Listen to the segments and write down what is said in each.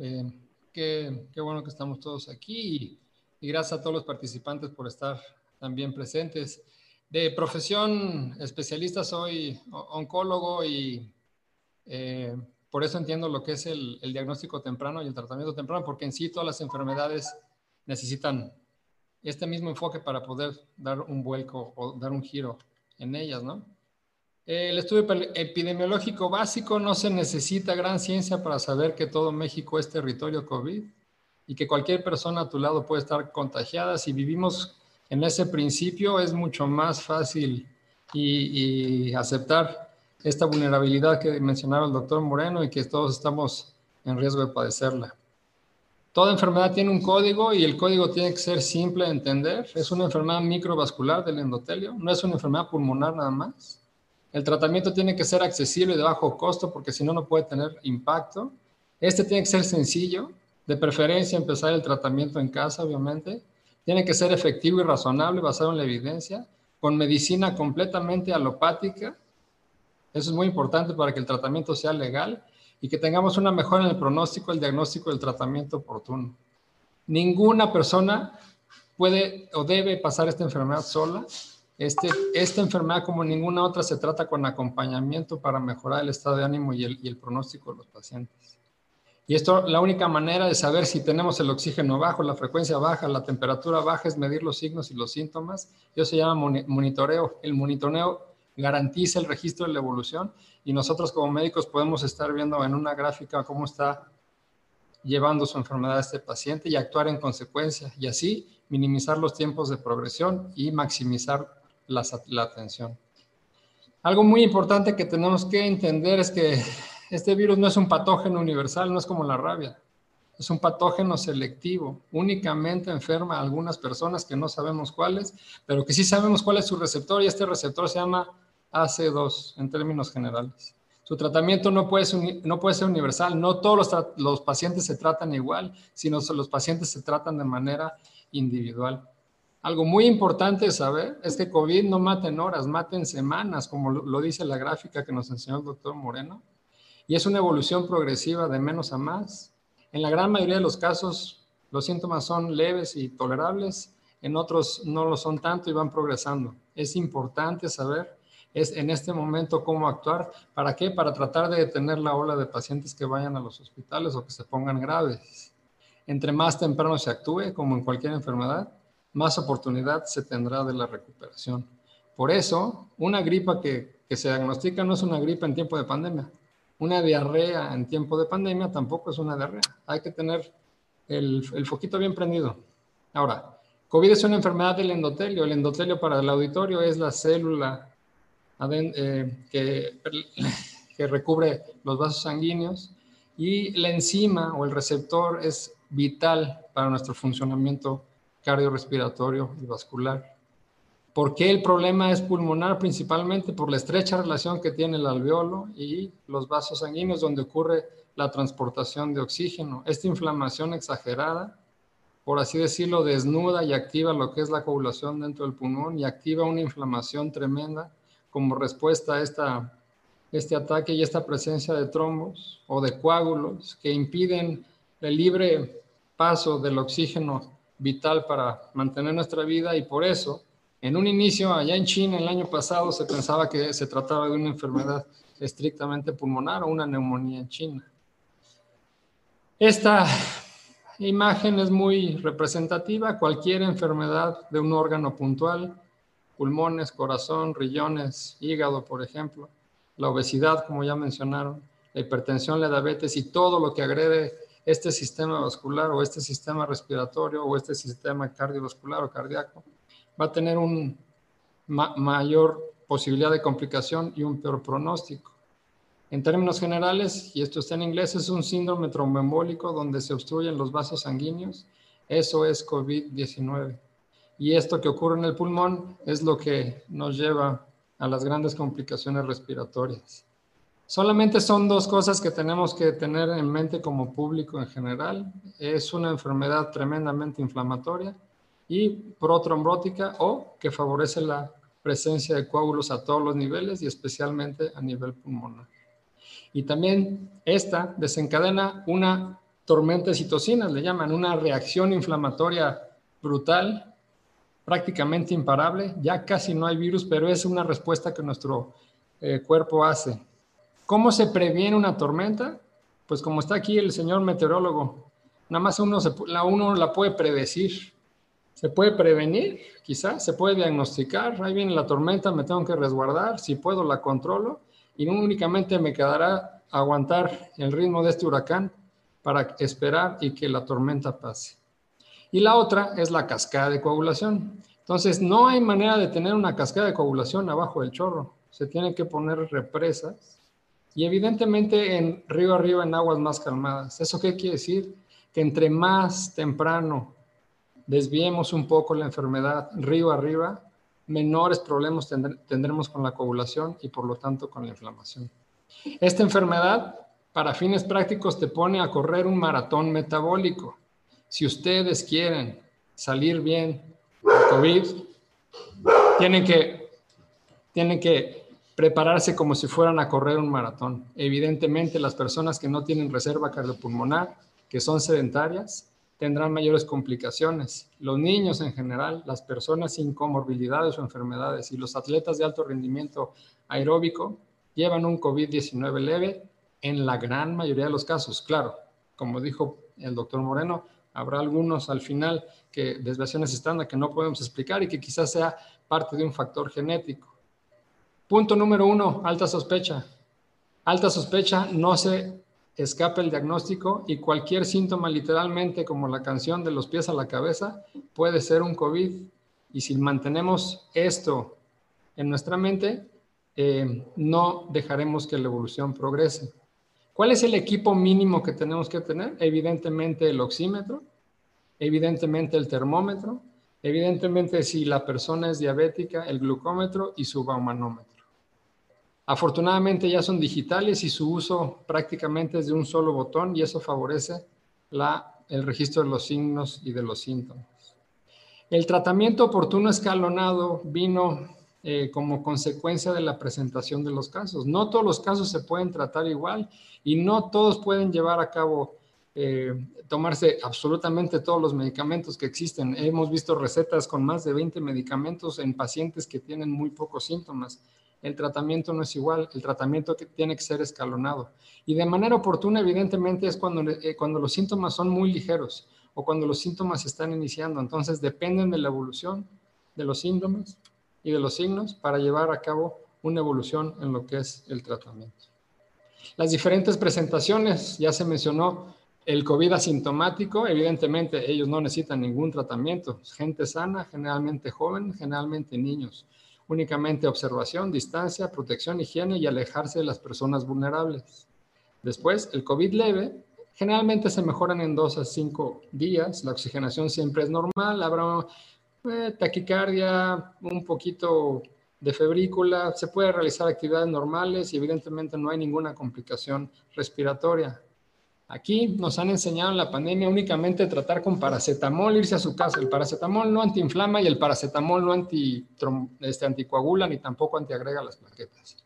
eh, qué, bueno que estamos todos aquí y, gracias a todos los participantes por estar también presentes. De profesión especialista soy oncólogo y eh, por eso entiendo lo que es el, diagnóstico temprano y el tratamiento temprano, porque en sí todas las enfermedades necesitan este mismo enfoque para poder dar un vuelco o dar un giro en ellas, ¿no? El estudio epidemiológico básico no se necesita gran ciencia para saber que todo México es territorio COVID y que cualquier persona a tu lado puede estar contagiada. Si vivimos en ese principio, es mucho más fácil y, aceptar esta vulnerabilidad que mencionaba el doctor Moreno y que todos estamos en riesgo de padecerla. Toda enfermedad tiene un código y el código tiene que ser simple de entender. Es una enfermedad microvascular del endotelio, no es una enfermedad pulmonar nada más. El tratamiento tiene que ser accesible y de bajo costo porque si no, no puede tener impacto. Este tiene que ser sencillo, de preferencia empezar el tratamiento en casa, obviamente. Tiene que ser efectivo y razonable, basado en la evidencia, con medicina completamente alopática. Eso es muy importante para que el tratamiento sea legal y que tengamos una mejora en el pronóstico, el diagnóstico y el tratamiento oportuno. Ninguna persona puede o debe pasar esta enfermedad sola este, esta enfermedad, como ninguna otra, se trata con acompañamiento para mejorar el estado de ánimo y el, pronóstico de los pacientes. Y esto, la única manera de saber si tenemos el oxígeno bajo, la frecuencia baja, la temperatura baja, es medir los signos y los síntomas. Eso se llama monitoreo. El monitoreo garantiza el registro de la evolución y nosotros como médicos podemos estar viendo en una gráfica cómo está llevando su enfermedad a este paciente y actuar en consecuencia y así minimizar los tiempos de progresión y maximizar la, atención. Algo muy importante que tenemos que entender es que este virus no es un patógeno universal, no es como la rabia. Es un patógeno selectivo. Únicamente enferma a algunas personas que no sabemos cuáles, pero que sí sabemos cuál es su receptor y este receptor se llama AC2 en términos generales. Su tratamiento no puede ser, no puede ser universal. No todos los, los pacientes se tratan igual, sino los pacientes se tratan de manera individual. Algo muy importante saber es que COVID no mata en horas, mata en semanas, como lo dice la gráfica que nos enseñó el doctor Moreno. Y es una evolución progresiva de menos a más. En la gran mayoría de los casos, los síntomas son leves y tolerables, en otros no lo son tanto y van progresando. Es importante saber es en este momento cómo actuar. ¿Para qué? Para tratar de detener la ola de pacientes que vayan a los hospitales o que se pongan graves. Entre más temprano se actúe, como en cualquier enfermedad, más oportunidad se tendrá de la recuperación. Por eso, una gripa que, se diagnostica no es una gripa en tiempo de pandemia. Una diarrea en tiempo de pandemia tampoco es una diarrea. Hay que tener el, foquito bien prendido. Ahora, COVID es una enfermedad del endotelio. El endotelio para el auditorio es la célula eh, que, que recubre los vasos sanguíneos y la enzima o el receptor es vital para nuestro funcionamiento cardiorrespiratorio y vascular. ¿Por qué el problema es pulmonar? Principalmente por la estrecha relación que tiene el alveolo y los vasos sanguíneos donde ocurre la transportación de oxígeno. Esta inflamación exagerada, por así decirlo, desnuda y activa lo que es la coagulación dentro del pulmón y activa una inflamación tremenda como respuesta a esta, este ataque y esta presencia de trombos o de coágulos que impiden el libre paso del oxígeno vital para mantener nuestra vida y por eso, en un inicio, allá en China, el año pasado, se pensaba que se trataba de una enfermedad estrictamente pulmonar o una neumonía en China. Esta imagen es muy representativa. Cualquier enfermedad de un órgano puntual, pulmones, corazón, riñones, hígado, por ejemplo, la obesidad, como ya mencionaron, la hipertensión, la diabetes y todo lo que agrede este sistema vascular o este sistema respiratorio o este sistema cardiovascular o cardíaco va a tener una mayor posibilidad de complicación y un peor pronóstico. En términos generales, y esto está en inglés, es un síndrome tromboembólico donde se obstruyen los vasos sanguíneos. Eso es COVID-19. Y esto que ocurre en el pulmón es lo que nos lleva a las grandes complicaciones respiratorias. Solamente son dos cosas que tenemos que tener en mente como público en general. Es una enfermedad tremendamente inflamatoria y protrombótica o que favorece la presencia de coágulos a todos los niveles y especialmente a nivel pulmonar. Y también esta desencadena una tormenta de citocinas, le llaman, una reacción inflamatoria brutal, prácticamente imparable. Ya casi no hay virus, pero es una respuesta que nuestro eh, cuerpo hace. ¿Cómo se previene una tormenta? Pues como está aquí el señor meteorólogo, nada más uno, la, uno la puede predecir. Se puede prevenir, quizás, se puede diagnosticar. Ahí viene la tormenta, me tengo que resguardar. Si puedo, la controlo. Y no únicamente me quedará aguantar el ritmo de este huracán para esperar y que la tormenta pase. Y la otra es la cascada de coagulación. Entonces, no hay manera de tener una cascada de coagulación abajo del chorro. Se tiene que poner represas y evidentemente en río arriba en aguas más calmadas. ¿Eso qué quiere decir? Que entre más temprano desviemos un poco la enfermedad río arriba, menores problemas tendremos con la coagulación y por lo tanto con la inflamación. Esta enfermedad, para fines prácticos, te pone a correr un maratón metabólico. Si ustedes quieren salir bien de COVID, tienen que, tienen que prepararse como si fueran a correr un maratón. Evidentemente, las personas que no tienen reserva cardiopulmonar, que son sedentarias, tendrán mayores complicaciones. Los niños en general, las personas sin comorbilidades o enfermedades y los atletas de alto rendimiento aeróbico llevan un COVID-19 leve en la gran mayoría de los casos. Claro, como dijo el doctor Moreno, habrá algunos al final que desviaciones estándar que no podemos explicar y que quizás sea parte de un factor genético. Punto número uno, alta sospecha. Alta sospecha, no se escape el diagnóstico y cualquier síntoma literalmente como la canción de los pies a la cabeza puede ser un COVID. Y si mantenemos esto en nuestra mente, eh, no dejaremos que la evolución progrese. ¿Cuál es el equipo mínimo que tenemos que tener? Evidentemente el oxímetro, evidentemente el termómetro, evidentemente si la persona es diabética, el glucómetro y su baumanómetro. Afortunadamente ya son digitales y su uso prácticamente es de un solo botón y eso favorece el registro de los signos y de los síntomas. El tratamiento oportuno escalonado vino eh, como consecuencia de la presentación de los casos. No todos los casos se pueden tratar igual y no todos pueden llevar a cabo, eh, tomarse absolutamente todos los medicamentos que existen. Hemos visto recetas con más de 20 medicamentos en pacientes que tienen muy pocos síntomas el tratamiento no es igual, el tratamiento tiene que ser escalonado. Y de manera oportuna, evidentemente, es cuando, eh, cuando los síntomas son muy ligeros o cuando los síntomas están iniciando. Entonces, dependen de la evolución de los síntomas y de los signos para llevar a cabo una evolución en lo que es el tratamiento. Las diferentes presentaciones, ya se mencionó, el COVID asintomático, evidentemente ellos no necesitan ningún tratamiento. Gente sana, generalmente joven, generalmente niños únicamente observación, distancia, protección, higiene y alejarse de las personas vulnerables. Después, el COVID leve, generalmente se mejoran en dos a cinco días, la oxigenación siempre es normal, habrá eh, taquicardia, un poquito de febrícula, se puede realizar actividades normales y evidentemente no hay ninguna complicación respiratoria. Aquí nos han enseñado en la pandemia únicamente tratar con paracetamol, irse a su casa. El paracetamol no antiinflama y el paracetamol no anti, este, anticoagula ni tampoco antiagrega las plaquetas.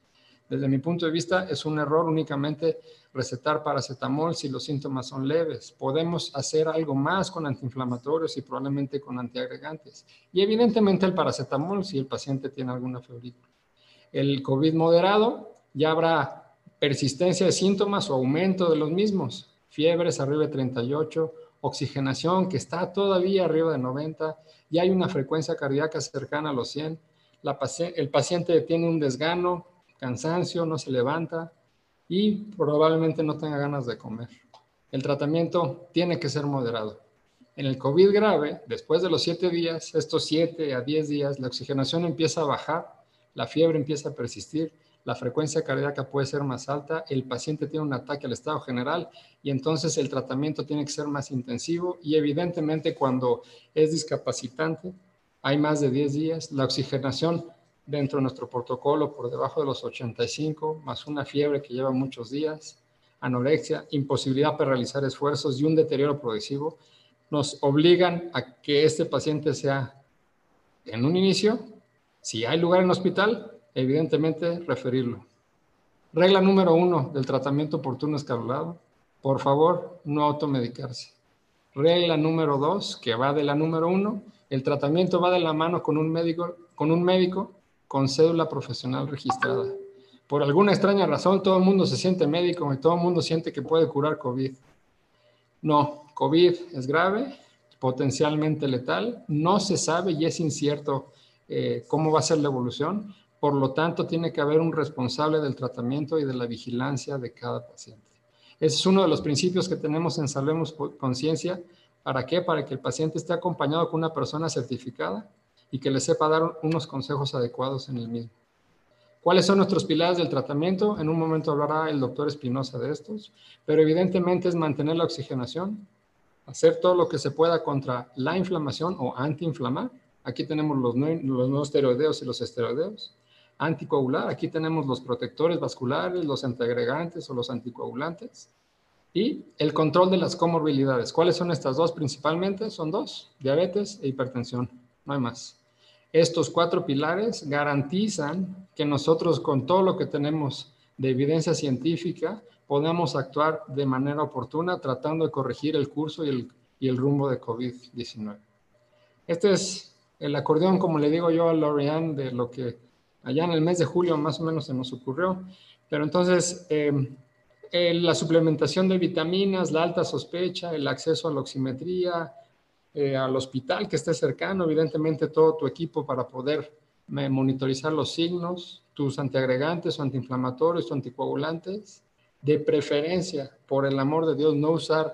Desde mi punto de vista, es un error únicamente recetar paracetamol si los síntomas son leves. Podemos hacer algo más con antiinflamatorios y probablemente con antiagregantes. Y evidentemente el paracetamol si el paciente tiene alguna febrícula. El COVID moderado ya habrá persistencia de síntomas o aumento de los mismos fiebres arriba de 38, oxigenación que está todavía arriba de 90, y hay una frecuencia cardíaca cercana a los 100, el paciente tiene un desgano, cansancio, no se levanta y probablemente no tenga ganas de comer. El tratamiento tiene que ser moderado. En el COVID grave, después de los 7 días, estos 7 a 10 días, la oxigenación empieza a bajar, la fiebre empieza a persistir la frecuencia cardíaca puede ser más alta, el paciente tiene un ataque al estado general y entonces el tratamiento tiene que ser más intensivo y evidentemente cuando es discapacitante, hay más de 10 días, la oxigenación dentro de nuestro protocolo por debajo de los 85, más una fiebre que lleva muchos días, anorexia, imposibilidad para realizar esfuerzos y un deterioro progresivo, nos obligan a que este paciente sea en un inicio, si hay lugar en hospital, evidentemente referirlo. Regla número uno del tratamiento oportuno escalonado, por favor, no automedicarse. Regla número dos, que va de la número uno, el tratamiento va de la mano con un médico, con un médico con cédula profesional registrada. Por alguna extraña razón, todo el mundo se siente médico y todo el mundo siente que puede curar COVID. No, COVID es grave, potencialmente letal, no se sabe y es incierto eh, cómo va a ser la evolución. Por lo tanto, tiene que haber un responsable del tratamiento y de la vigilancia de cada paciente. Ese es uno de los principios que tenemos en Salvemos Conciencia. ¿Para qué? Para que el paciente esté acompañado con una persona certificada y que le sepa dar unos consejos adecuados en el mismo. ¿Cuáles son nuestros pilares del tratamiento? En un momento hablará el doctor Espinosa de estos, pero evidentemente es mantener la oxigenación, hacer todo lo que se pueda contra la inflamación o antiinflamar. Aquí tenemos los no, los no esteroideos y los esteroideos. Anticoagular, aquí tenemos los protectores vasculares, los antiagregantes o los anticoagulantes. Y el control de las comorbilidades. ¿Cuáles son estas dos principalmente? Son dos, diabetes e hipertensión, no hay más. Estos cuatro pilares garantizan que nosotros con todo lo que tenemos de evidencia científica podamos actuar de manera oportuna tratando de corregir el curso y el, y el rumbo de COVID-19. Este es el acordeón, como le digo yo a Lorian, de lo que allá en el mes de julio más o menos se nos ocurrió. Pero entonces, eh, la suplementación de vitaminas, la alta sospecha, el acceso a la oximetría, eh, al hospital que esté cercano, evidentemente todo tu equipo para poder eh, monitorizar los signos, tus antiagregantes o antiinflamatorios o anticoagulantes, de preferencia, por el amor de Dios, no usar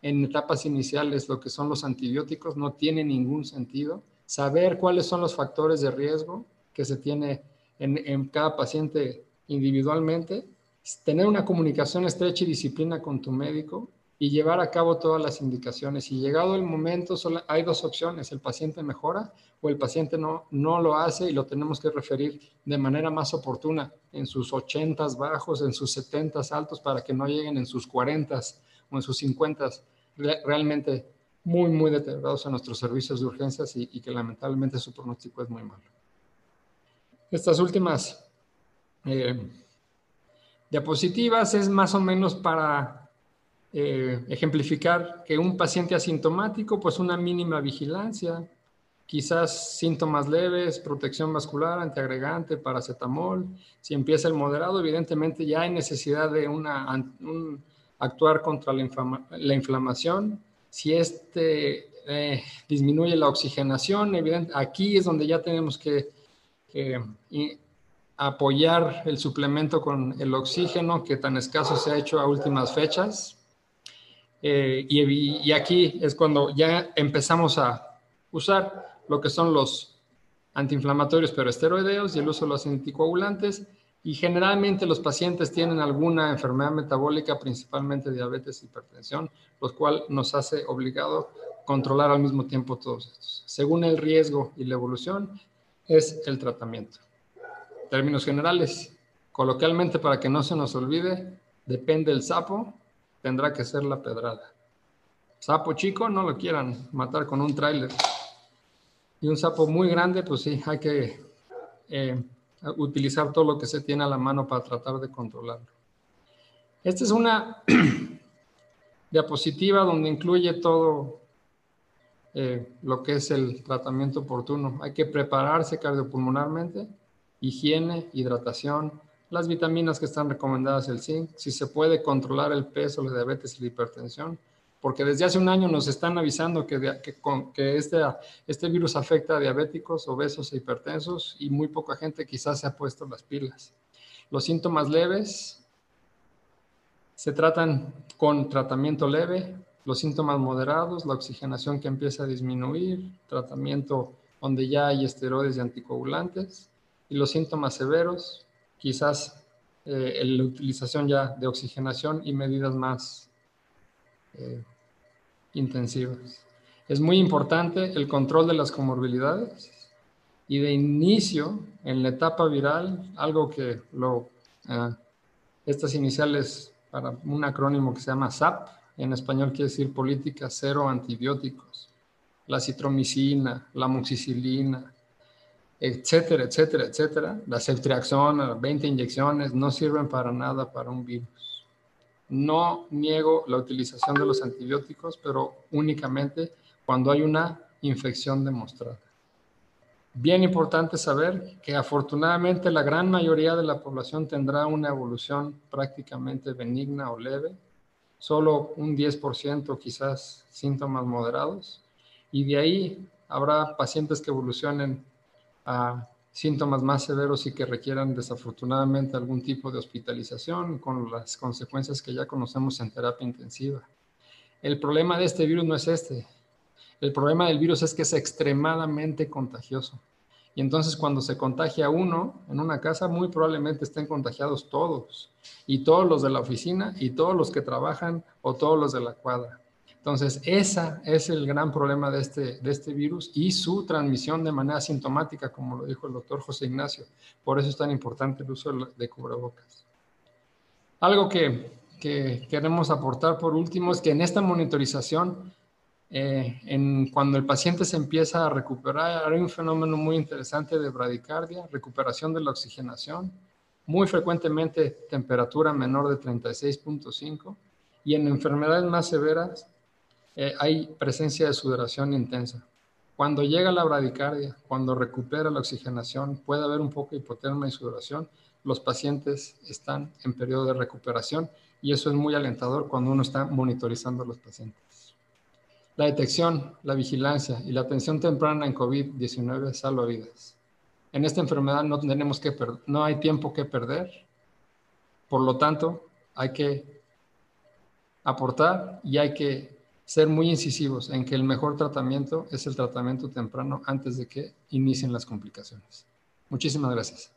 en etapas iniciales lo que son los antibióticos, no tiene ningún sentido. Saber cuáles son los factores de riesgo que se tiene en, cada paciente individualmente, tener una comunicación estrecha y disciplina con tu médico y llevar a cabo todas las indicaciones. Y llegado el momento, solo hay dos opciones, el paciente mejora o el paciente no, no lo hace y lo tenemos que referir de manera más oportuna en sus 80 bajos, en sus 70 altos, para que no lleguen en sus 40 o en sus 50 realmente muy, muy deteriorados a nuestros servicios de urgencias y, y que lamentablemente su pronóstico es muy malo. Estas últimas eh, diapositivas es más o menos para eh, ejemplificar que un paciente asintomático, pues una mínima vigilancia, quizás síntomas leves, protección vascular, antiagregante, paracetamol. Si empieza el moderado, evidentemente ya hay necesidad de una, actuar contra la, inflamación. Si este eh, disminuye la oxigenación, evidente, aquí es donde ya tenemos que y apoyar el suplemento con el oxígeno que tan escaso se ha hecho a últimas fechas. Eh, y, y, aquí es cuando ya empezamos a usar lo que son los antiinflamatorios pero esteroideos y el uso de los anticoagulantes. Y generalmente los pacientes tienen alguna enfermedad metabólica, principalmente diabetes, hipertensión, lo cual nos hace obligado controlar al mismo tiempo todos estos. Según el riesgo y la evolución, es el tratamiento. Términos generales, coloquialmente para que no se nos olvide, depende del sapo, tendrá que ser la pedrada. Sapo chico, no lo quieran matar con un tráiler. Y un sapo muy grande, pues sí, hay que eh, utilizar todo lo que se tiene a la mano para tratar de controlarlo. Esta es una diapositiva donde incluye todo eh, lo que es el tratamiento oportuno. Hay que prepararse cardiopulmonarmente, higiene, hidratación, las vitaminas que están recomendadas, el zinc, si se puede controlar el peso, la diabetes y la hipertensión, porque desde hace un año nos están avisando que, que, este, este virus afecta a diabéticos, obesos e hipertensos y muy poca gente quizás se ha puesto las pilas. Los síntomas leves se tratan con tratamiento leve, los síntomas moderados, la oxigenación que empieza a disminuir, tratamiento donde ya hay esteroides y anticoagulantes, y los síntomas severos, quizás eh, la utilización ya de oxigenación y medidas más eh, intensivas. Es muy importante el control de las comorbilidades y de inicio en la etapa viral, algo que lo, eh, estas iniciales para un acrónimo que se llama SAP, en español quiere decir política cero antibióticos, la citromicina, la moxicilina, etcétera, etcétera, etcétera. La ceftriaxona, 20 inyecciones, no sirven para nada para un virus. No niego la utilización de los antibióticos, pero únicamente cuando hay una infección demostrada. Bien importante saber que afortunadamente la gran mayoría de la población tendrá una evolución prácticamente benigna o leve, solo un 10% quizás síntomas moderados, y de ahí habrá pacientes que evolucionen a síntomas más severos y que requieran desafortunadamente algún tipo de hospitalización con las consecuencias que ya conocemos en terapia intensiva. El problema de este virus no es este. El problema del virus es que es extremadamente contagioso. Y entonces cuando se contagia uno en una casa, muy probablemente estén contagiados todos. Y todos los de la oficina, y todos los que trabajan, o todos los de la cuadra. Entonces, ese es el gran problema de este, de este virus y su transmisión de manera sintomática, como lo dijo el doctor José Ignacio. Por eso es tan importante el uso de cubrebocas. Algo que, que queremos aportar por último es que en esta monitorización, eh, en, cuando el paciente se empieza a recuperar, hay un fenómeno muy interesante de bradicardia, recuperación de la oxigenación, muy frecuentemente temperatura menor de 36.5 y en enfermedades más severas eh, hay presencia de sudoración intensa. Cuando llega la bradicardia, cuando recupera la oxigenación, puede haber un poco de hipotermia y sudoración. Los pacientes están en periodo de recuperación y eso es muy alentador cuando uno está monitorizando a los pacientes. La detección, la vigilancia y la atención temprana en COVID-19 salva vidas. En esta enfermedad no, tenemos que no hay tiempo que perder, por lo tanto, hay que aportar y hay que ser muy incisivos en que el mejor tratamiento es el tratamiento temprano antes de que inicien las complicaciones. Muchísimas gracias.